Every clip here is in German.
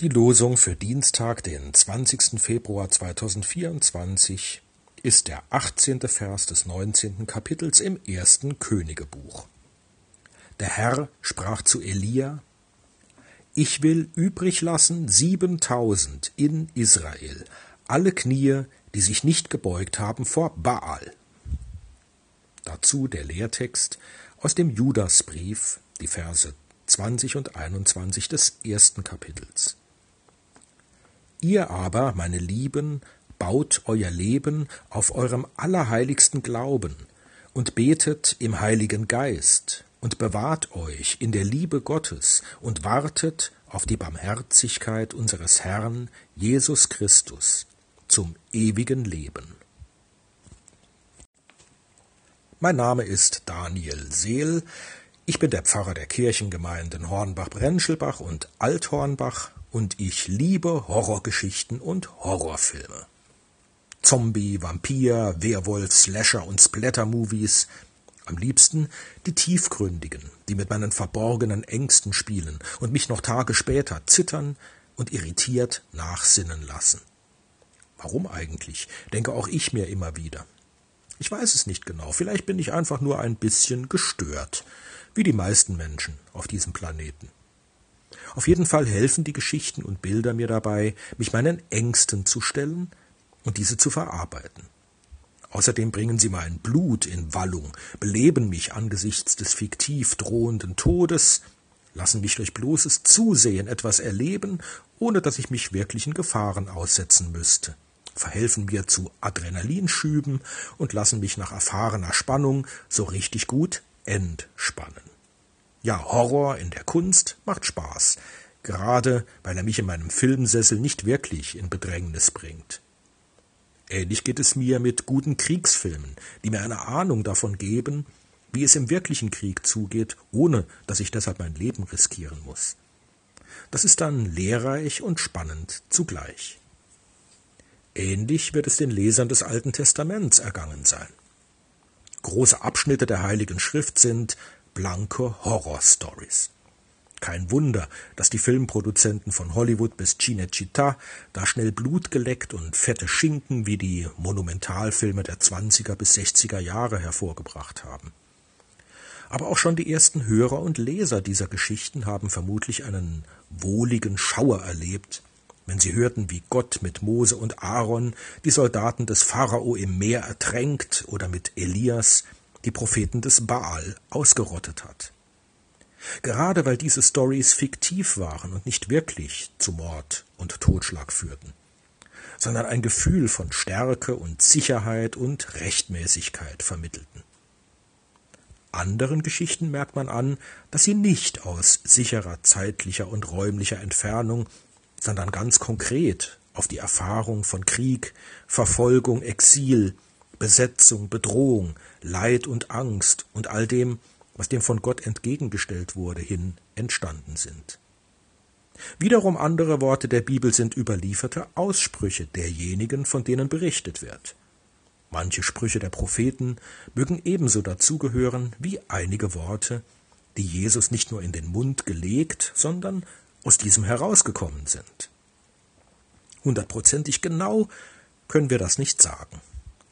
Die Losung für Dienstag, den 20. Februar 2024, ist der 18. Vers des 19. Kapitels im ersten Königebuch. Der Herr sprach zu Elia, Ich will übrig lassen siebentausend in Israel, alle Knie, die sich nicht gebeugt haben vor Baal. Dazu der Lehrtext aus dem Judasbrief, die Verse 20 und 21 des ersten Kapitels. Ihr aber, meine Lieben, baut euer Leben auf eurem allerheiligsten Glauben und betet im Heiligen Geist und bewahrt euch in der Liebe Gottes und wartet auf die Barmherzigkeit unseres Herrn Jesus Christus zum ewigen Leben. Mein Name ist Daniel Seel. Ich bin der Pfarrer der Kirchengemeinden Hornbach-Brenschelbach und Althornbach und ich liebe Horrorgeschichten und Horrorfilme. Zombie, Vampir, Werwolf, Slasher und Splatter-Movies. Am liebsten die tiefgründigen, die mit meinen verborgenen Ängsten spielen und mich noch Tage später zittern und irritiert nachsinnen lassen. Warum eigentlich, denke auch ich mir immer wieder. Ich weiß es nicht genau, vielleicht bin ich einfach nur ein bisschen gestört, wie die meisten Menschen auf diesem Planeten. Auf jeden Fall helfen die Geschichten und Bilder mir dabei, mich meinen Ängsten zu stellen und diese zu verarbeiten. Außerdem bringen sie mein Blut in Wallung, beleben mich angesichts des fiktiv drohenden Todes, lassen mich durch bloßes Zusehen etwas erleben, ohne dass ich mich wirklichen Gefahren aussetzen müsste, verhelfen mir zu Adrenalinschüben und lassen mich nach erfahrener Spannung so richtig gut entspannen. Ja, Horror in der Kunst macht Spaß, gerade weil er mich in meinem Filmsessel nicht wirklich in Bedrängnis bringt. Ähnlich geht es mir mit guten Kriegsfilmen, die mir eine Ahnung davon geben, wie es im wirklichen Krieg zugeht, ohne dass ich deshalb mein Leben riskieren muss. Das ist dann lehrreich und spannend zugleich. Ähnlich wird es den Lesern des Alten Testaments ergangen sein. Große Abschnitte der Heiligen Schrift sind blanke Horrorstories. Kein Wunder, dass die Filmproduzenten von Hollywood bis Cinecittà da schnell Blut geleckt und fette Schinken wie die Monumentalfilme der 20er bis 60er Jahre hervorgebracht haben. Aber auch schon die ersten Hörer und Leser dieser Geschichten haben vermutlich einen wohligen Schauer erlebt, wenn sie hörten, wie Gott mit Mose und Aaron die Soldaten des Pharao im Meer ertränkt oder mit Elias die Propheten des Baal ausgerottet hat. Gerade weil diese Stories fiktiv waren und nicht wirklich zu Mord und Totschlag führten, sondern ein Gefühl von Stärke und Sicherheit und Rechtmäßigkeit vermittelten. Anderen Geschichten merkt man an, dass sie nicht aus sicherer zeitlicher und räumlicher Entfernung, sondern ganz konkret auf die Erfahrung von Krieg, Verfolgung, Exil, Besetzung, Bedrohung, Leid und Angst und all dem, was dem von Gott entgegengestellt wurde, hin entstanden sind. Wiederum andere Worte der Bibel sind überlieferte Aussprüche derjenigen, von denen berichtet wird. Manche Sprüche der Propheten mögen ebenso dazugehören wie einige Worte, die Jesus nicht nur in den Mund gelegt, sondern aus diesem herausgekommen sind. Hundertprozentig genau können wir das nicht sagen.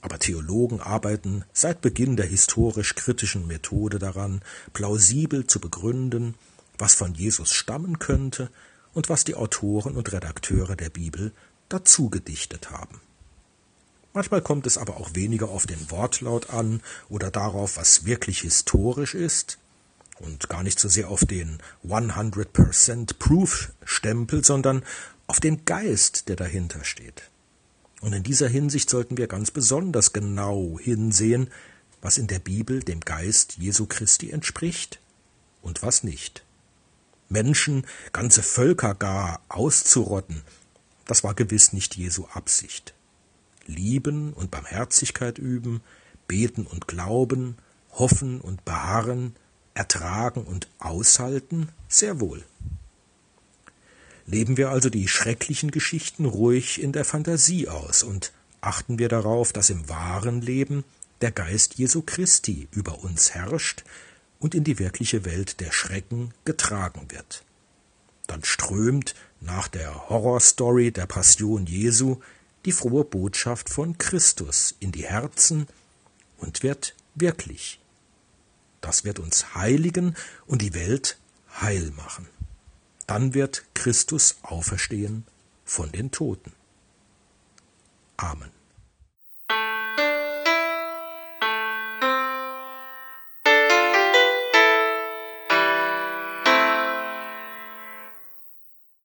Aber Theologen arbeiten seit Beginn der historisch-kritischen Methode daran, plausibel zu begründen, was von Jesus stammen könnte und was die Autoren und Redakteure der Bibel dazu gedichtet haben. Manchmal kommt es aber auch weniger auf den Wortlaut an oder darauf, was wirklich historisch ist, und gar nicht so sehr auf den 100% Proof-Stempel, sondern auf den Geist, der dahinter steht. Und in dieser Hinsicht sollten wir ganz besonders genau hinsehen, was in der Bibel dem Geist Jesu Christi entspricht und was nicht. Menschen, ganze Völker gar auszurotten, das war gewiss nicht Jesu Absicht. Lieben und Barmherzigkeit üben, beten und glauben, hoffen und beharren, ertragen und aushalten, sehr wohl. Leben wir also die schrecklichen Geschichten ruhig in der Fantasie aus und achten wir darauf, dass im wahren Leben der Geist Jesu Christi über uns herrscht und in die wirkliche Welt der Schrecken getragen wird. Dann strömt nach der Horrorstory der Passion Jesu die frohe Botschaft von Christus in die Herzen und wird wirklich. Das wird uns heiligen und die Welt heil machen. Dann wird Christus auferstehen von den Toten. Amen.